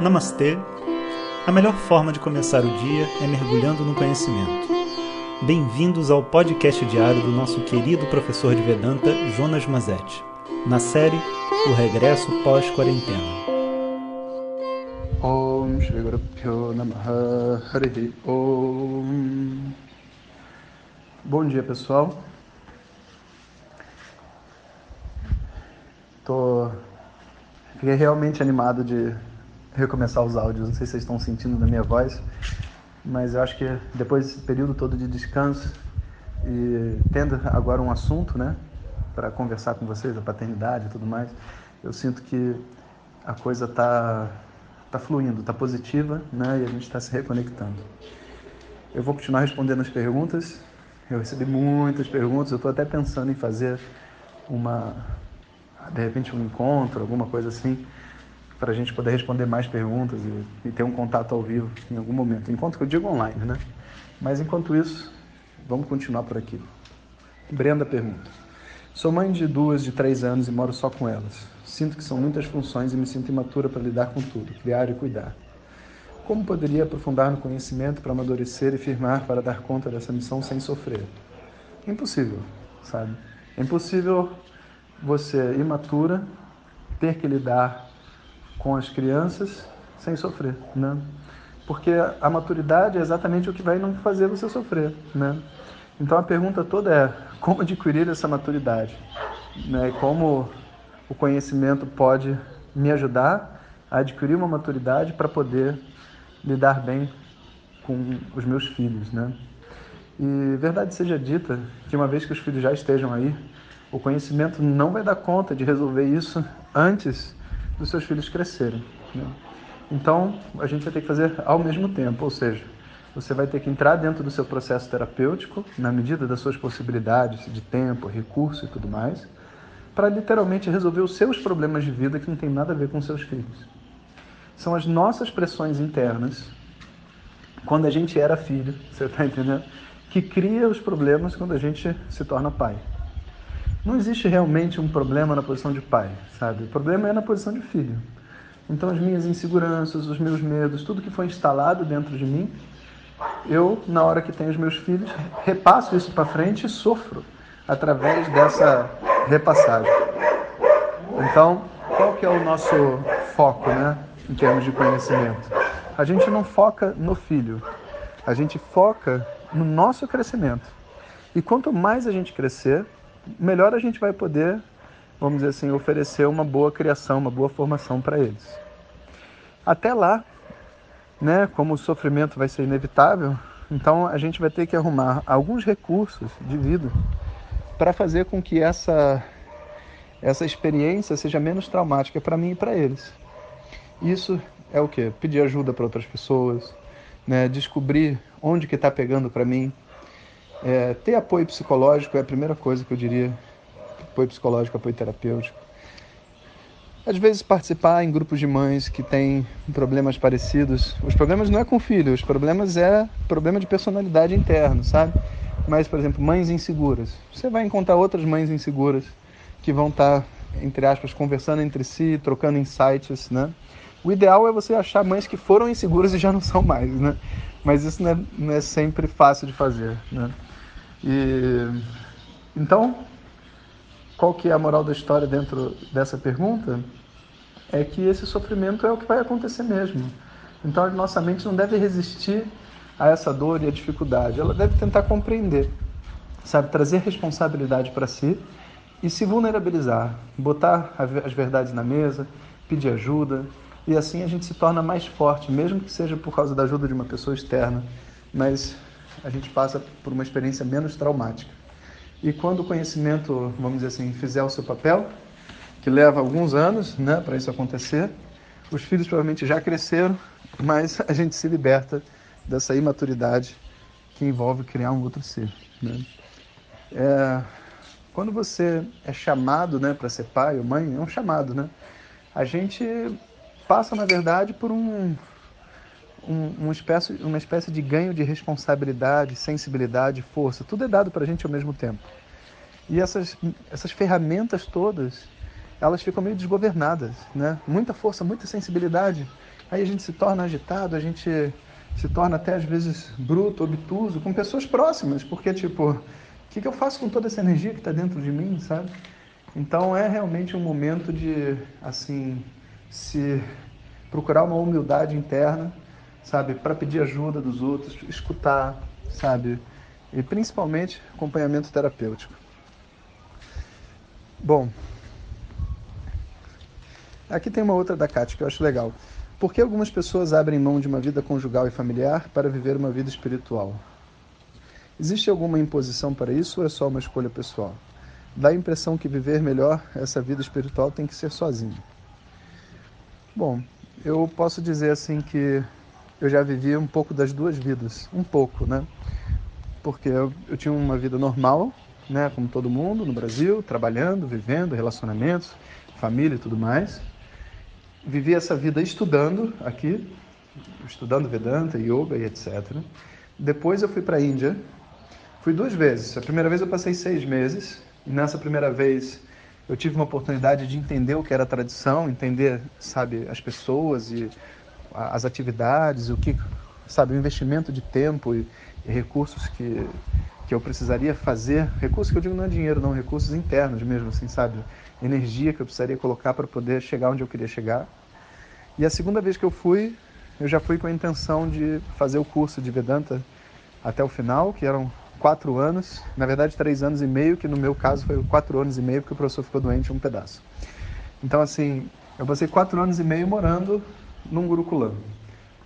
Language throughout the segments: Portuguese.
Namastê! A melhor forma de começar o dia é mergulhando no conhecimento. Bem-vindos ao podcast diário do nosso querido professor de Vedanta, Jonas Mazetti, na série O Regresso Pós-Quarentena. Om Guru Om Bom dia pessoal Tô... Fiquei realmente animado de recomeçar os áudios. Não sei se vocês estão sentindo na minha voz, mas eu acho que depois desse período todo de descanso e tendo agora um assunto, né, para conversar com vocês, a paternidade e tudo mais, eu sinto que a coisa tá tá fluindo, tá positiva, né, e a gente está se reconectando. Eu vou continuar respondendo as perguntas. Eu recebi muitas perguntas. Eu estou até pensando em fazer uma, de repente, um encontro, alguma coisa assim para a gente poder responder mais perguntas e, e, ter um contato ao vivo em algum momento. Enquanto que eu digo online, né? Mas enquanto isso, vamos continuar por aqui. Brenda pergunta: Sou mãe de duas de três anos e moro só com elas. Sinto que são muitas funções e me sinto imatura para lidar com tudo, criar e cuidar. Como poderia aprofundar no conhecimento para amadurecer e firmar para dar conta dessa missão sem sofrer? Impossível, sabe? É impossível você, imatura, ter que lidar com as crianças sem sofrer, né? Porque a maturidade é exatamente o que vai não fazer você sofrer, né? Então a pergunta toda é como adquirir essa maturidade, né? Como o conhecimento pode me ajudar a adquirir uma maturidade para poder lidar bem com os meus filhos, né? E verdade seja dita que uma vez que os filhos já estejam aí, o conhecimento não vai dar conta de resolver isso antes dos seus filhos crescerem. Né? Então, a gente vai ter que fazer ao mesmo tempo, ou seja, você vai ter que entrar dentro do seu processo terapêutico, na medida das suas possibilidades de tempo, recurso e tudo mais, para literalmente resolver os seus problemas de vida que não tem nada a ver com seus filhos. São as nossas pressões internas, quando a gente era filho, você está entendendo? Que cria os problemas quando a gente se torna pai. Não existe realmente um problema na posição de pai, sabe? O problema é na posição de filho. Então, as minhas inseguranças, os meus medos, tudo que foi instalado dentro de mim, eu, na hora que tenho os meus filhos, repasso isso para frente e sofro através dessa repassagem. Então, qual que é o nosso foco, né, em termos de conhecimento? A gente não foca no filho, a gente foca no nosso crescimento. E quanto mais a gente crescer, melhor a gente vai poder, vamos dizer assim, oferecer uma boa criação, uma boa formação para eles. Até lá, né, como o sofrimento vai ser inevitável, então a gente vai ter que arrumar alguns recursos de vida para fazer com que essa essa experiência seja menos traumática para mim e para eles. Isso é o que? Pedir ajuda para outras pessoas, né? descobrir onde que está pegando para mim, é, ter apoio psicológico é a primeira coisa que eu diria. Apoio psicológico, apoio terapêutico. Às vezes participar em grupos de mães que têm problemas parecidos. Os problemas não é com filho, os problemas é problema de personalidade interno, sabe? Mas, por exemplo, mães inseguras. Você vai encontrar outras mães inseguras que vão estar, entre aspas, conversando entre si, trocando insights, né? O ideal é você achar mães que foram inseguras e já não são mais, né? Mas isso não é, não é sempre fácil de fazer, né? E então, qual que é a moral da história dentro dessa pergunta? É que esse sofrimento é o que vai acontecer mesmo. Então, a nossa mente não deve resistir a essa dor e a dificuldade. Ela deve tentar compreender, sabe, trazer responsabilidade para si e se vulnerabilizar, botar as verdades na mesa, pedir ajuda, e assim a gente se torna mais forte, mesmo que seja por causa da ajuda de uma pessoa externa, mas a gente passa por uma experiência menos traumática. E quando o conhecimento, vamos dizer assim, fizer o seu papel, que leva alguns anos né, para isso acontecer, os filhos provavelmente já cresceram, mas a gente se liberta dessa imaturidade que envolve criar um outro ser. Né? É, quando você é chamado né, para ser pai ou mãe, é um chamado, né? A gente passa, na verdade, por um, um, uma, espécie, uma espécie de ganho de responsabilidade, sensibilidade, força. Tudo é dado para a gente ao mesmo tempo. E essas, essas ferramentas todas, elas ficam meio desgovernadas, né? Muita força, muita sensibilidade. Aí a gente se torna agitado, a gente se torna até às vezes bruto, obtuso com pessoas próximas, porque tipo, o que, que eu faço com toda essa energia que está dentro de mim, sabe? Então é realmente um momento de assim se procurar uma humildade interna, sabe, para pedir ajuda dos outros, escutar, sabe, e principalmente acompanhamento terapêutico. Bom, aqui tem uma outra da Kátia que eu acho legal. Por que algumas pessoas abrem mão de uma vida conjugal e familiar para viver uma vida espiritual? Existe alguma imposição para isso ou é só uma escolha pessoal? Dá a impressão que viver melhor essa vida espiritual tem que ser sozinho. Bom, eu posso dizer assim que eu já vivi um pouco das duas vidas, um pouco, né? Porque eu, eu tinha uma vida normal, né, como todo mundo no Brasil, trabalhando, vivendo, relacionamentos, família e tudo mais vivi essa vida estudando aqui, estudando Vedanta, Yoga e etc. Depois eu fui para a Índia, fui duas vezes. A primeira vez eu passei seis meses, e nessa primeira vez eu tive uma oportunidade de entender o que era tradição, entender, sabe, as pessoas e as atividades, o que, sabe, o investimento de tempo e, e recursos que que eu precisaria fazer, recursos que eu digo não é dinheiro, não, recursos internos mesmo, assim, sabe? Energia que eu precisaria colocar para poder chegar onde eu queria chegar. E a segunda vez que eu fui, eu já fui com a intenção de fazer o curso de Vedanta até o final, que eram quatro anos, na verdade três anos e meio, que no meu caso foi quatro anos e meio, porque o professor ficou doente um pedaço. Então, assim, eu passei quatro anos e meio morando num Gurukulam,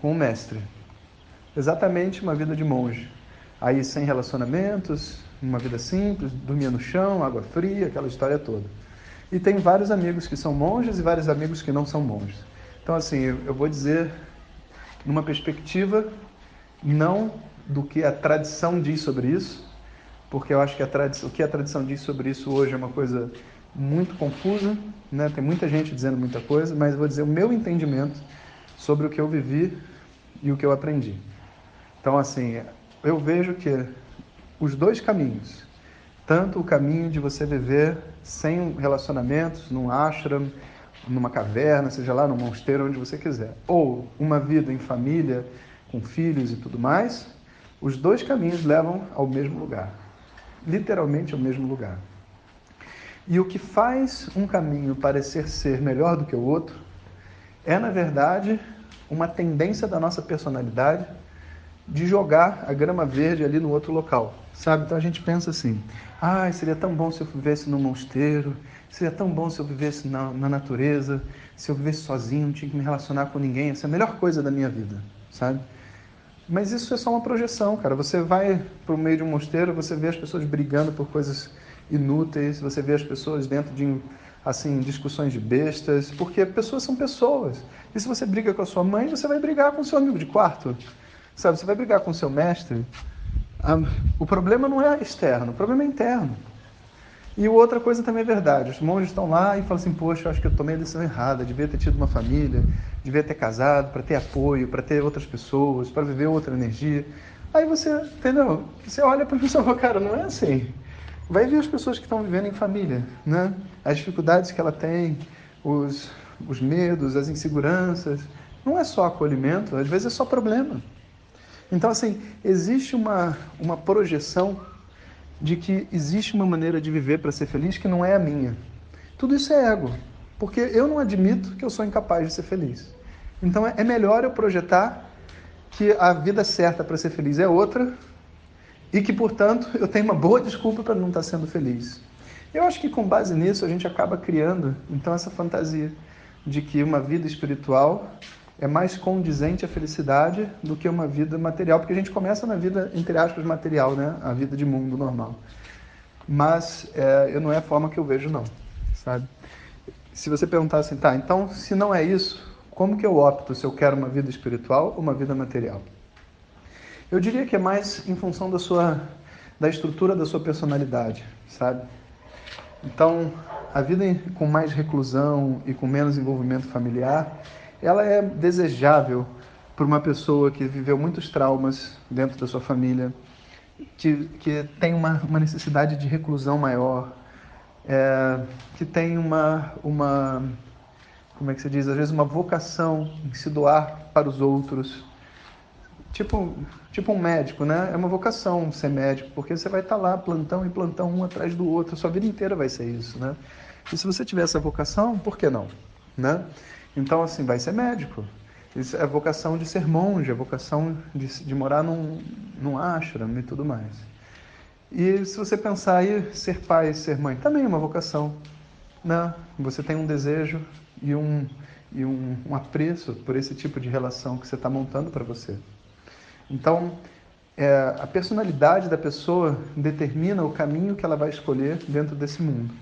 com um mestre. Exatamente uma vida de monge aí sem relacionamentos, uma vida simples, dormia no chão, água fria, aquela história toda. E tem vários amigos que são monges e vários amigos que não são monges. Então, assim, eu vou dizer numa perspectiva não do que a tradição diz sobre isso, porque eu acho que a tradição, o que a tradição diz sobre isso hoje é uma coisa muito confusa, né? tem muita gente dizendo muita coisa, mas vou dizer o meu entendimento sobre o que eu vivi e o que eu aprendi. Então, assim, eu vejo que os dois caminhos, tanto o caminho de você viver sem relacionamentos, num ashram, numa caverna, seja lá no mosteiro, onde você quiser, ou uma vida em família, com filhos e tudo mais, os dois caminhos levam ao mesmo lugar, literalmente ao mesmo lugar. E o que faz um caminho parecer ser melhor do que o outro é, na verdade, uma tendência da nossa personalidade de jogar a grama verde ali no outro local, sabe? Então a gente pensa assim: ah, seria tão bom se eu vivesse num mosteiro, seria tão bom se eu vivesse na, na natureza, se eu vivesse sozinho, não tinha que me relacionar com ninguém, essa é a melhor coisa da minha vida, sabe? Mas isso é só uma projeção, cara. Você vai para o meio de um mosteiro, você vê as pessoas brigando por coisas inúteis, você vê as pessoas dentro de assim discussões de bestas, porque pessoas são pessoas. E se você briga com a sua mãe, você vai brigar com o seu amigo de quarto. Sabe, você vai brigar com seu mestre, o problema não é externo, o problema é interno. E outra coisa também é verdade, os monges estão lá e falam assim, poxa, acho que eu tomei a decisão errada, devia ter tido uma família, devia ter casado para ter apoio, para ter outras pessoas, para viver outra energia. Aí você, entendeu? Você olha para a pessoa e fala, cara, não é assim. Vai ver as pessoas que estão vivendo em família, né? As dificuldades que ela tem, os, os medos, as inseguranças. Não é só acolhimento, às vezes é só problema. Então, assim, existe uma, uma projeção de que existe uma maneira de viver para ser feliz que não é a minha. Tudo isso é ego, porque eu não admito que eu sou incapaz de ser feliz. Então, é melhor eu projetar que a vida certa para ser feliz é outra e que, portanto, eu tenho uma boa desculpa para não estar sendo feliz. Eu acho que com base nisso a gente acaba criando então essa fantasia de que uma vida espiritual é mais condizente à felicidade do que uma vida material, porque a gente começa na vida, entre aspas, material, né? A vida de mundo normal. Mas é, não é a forma que eu vejo, não, sabe? Se você perguntar assim, tá, então se não é isso, como que eu opto se eu quero uma vida espiritual ou uma vida material? Eu diria que é mais em função da sua da estrutura da sua personalidade, sabe? Então, a vida com mais reclusão e com menos envolvimento familiar, ela é desejável por uma pessoa que viveu muitos traumas dentro da sua família, que, que tem uma, uma necessidade de reclusão maior, é, que tem uma, uma, como é que se diz? Às vezes uma vocação em se doar para os outros. Tipo, tipo um médico, né? É uma vocação ser médico, porque você vai estar lá plantão e plantão um atrás do outro, sua vida inteira vai ser isso, né? E se você tiver essa vocação, por que não, né? Então, assim, vai ser médico. Isso é a vocação de ser monge, a vocação de, de morar num, num ashram e tudo mais. E se você pensar aí, ser pai, ser mãe, também é uma vocação. Né? Você tem um desejo e um, e um, um apreço por esse tipo de relação que você está montando para você. Então, é, a personalidade da pessoa determina o caminho que ela vai escolher dentro desse mundo.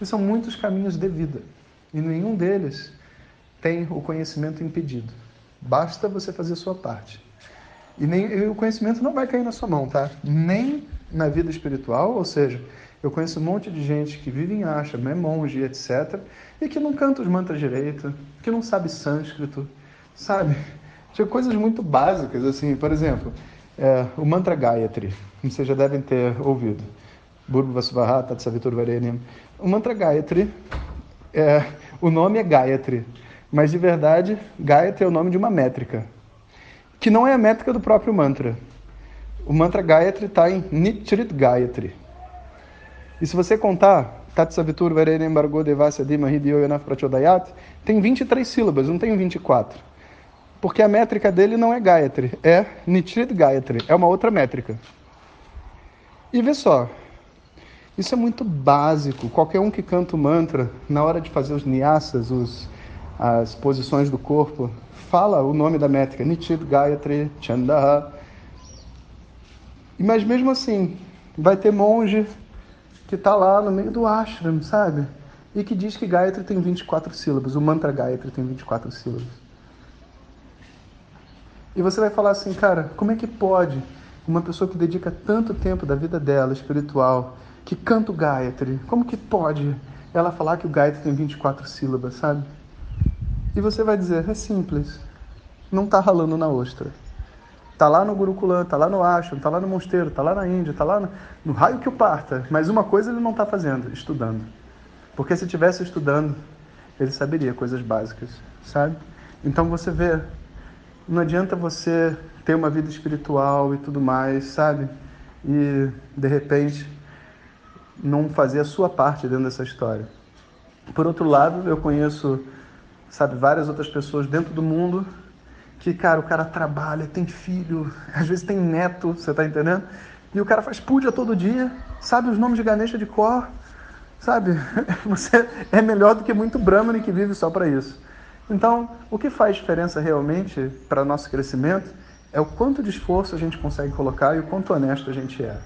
E são muitos caminhos de vida. E nenhum deles tem o conhecimento impedido. Basta você fazer a sua parte. E, nem, e o conhecimento não vai cair na sua mão, tá? Nem na vida espiritual, ou seja, eu conheço um monte de gente que vive em ashram, é monge, etc., e que não canta os mantras direito, que não sabe sânscrito, sabe? Tinha coisas muito básicas, assim, por exemplo, é, o mantra Gayatri, vocês já devem ter ouvido. Burvasvaha Tatsavitur Varenyam. O mantra Gayatri, é, o nome é Gayatri, mas de verdade, Gayatri é o nome de uma métrica, que não é a métrica do próprio mantra. O mantra Gayatri está em Nitrit Gayatri. E se você contar, Tatsavitur Varenem Bargo Devasya Dima Hidyoyanaf Prachodayat, tem 23 sílabas, não tem 24. Porque a métrica dele não é Gayatri, é Nitrit Gayatri, é uma outra métrica. E vê só, isso é muito básico. Qualquer um que canta o mantra, na hora de fazer os nyasas, os, as posições do corpo, fala o nome da métrica, Nitrit Gayatri Chandaha mas mesmo assim, vai ter monge que está lá no meio do ashram, sabe? E que diz que Gayatri tem 24 sílabas, o mantra Gayatri tem 24 sílabas. E você vai falar assim, cara, como é que pode uma pessoa que dedica tanto tempo da vida dela, espiritual, que canta o Gayatri, como que pode ela falar que o Gayatri tem 24 sílabas, sabe? E você vai dizer, é simples, não está ralando na ostra. Está lá no Gurukulam, está lá no Ashram, está lá no mosteiro, está lá na Índia, está lá no, no, raio que o parta. Mas uma coisa ele não está fazendo, estudando. Porque se estivesse estudando, ele saberia coisas básicas, sabe? Então você vê, não adianta você ter uma vida espiritual e tudo mais, sabe? E de repente não fazer a sua parte dentro dessa história. Por outro lado, eu conheço, sabe, várias outras pessoas dentro do mundo que, cara, o cara trabalha, tem filho, às vezes tem neto, você tá entendendo? E o cara faz puja todo dia, sabe os nomes de Ganesha de cor, sabe? Você é melhor do que muito Brahmani que vive só para isso. Então, o que faz diferença realmente para nosso crescimento é o quanto de esforço a gente consegue colocar e o quanto honesto a gente é.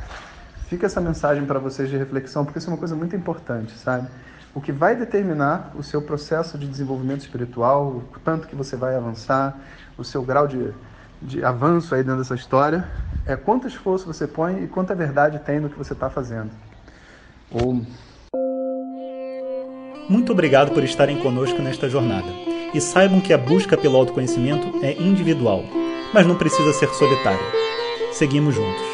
Fica essa mensagem para vocês de reflexão, porque isso é uma coisa muito importante, sabe? O que vai determinar o seu processo de desenvolvimento espiritual, o tanto que você vai avançar, o seu grau de, de avanço aí dentro dessa história, é quanto esforço você põe e quanta verdade tem no que você está fazendo. Ou... Muito obrigado por estarem conosco nesta jornada. E saibam que a busca pelo autoconhecimento é individual, mas não precisa ser solitária. Seguimos juntos.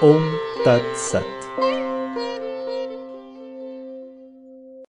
Om Tat Sat.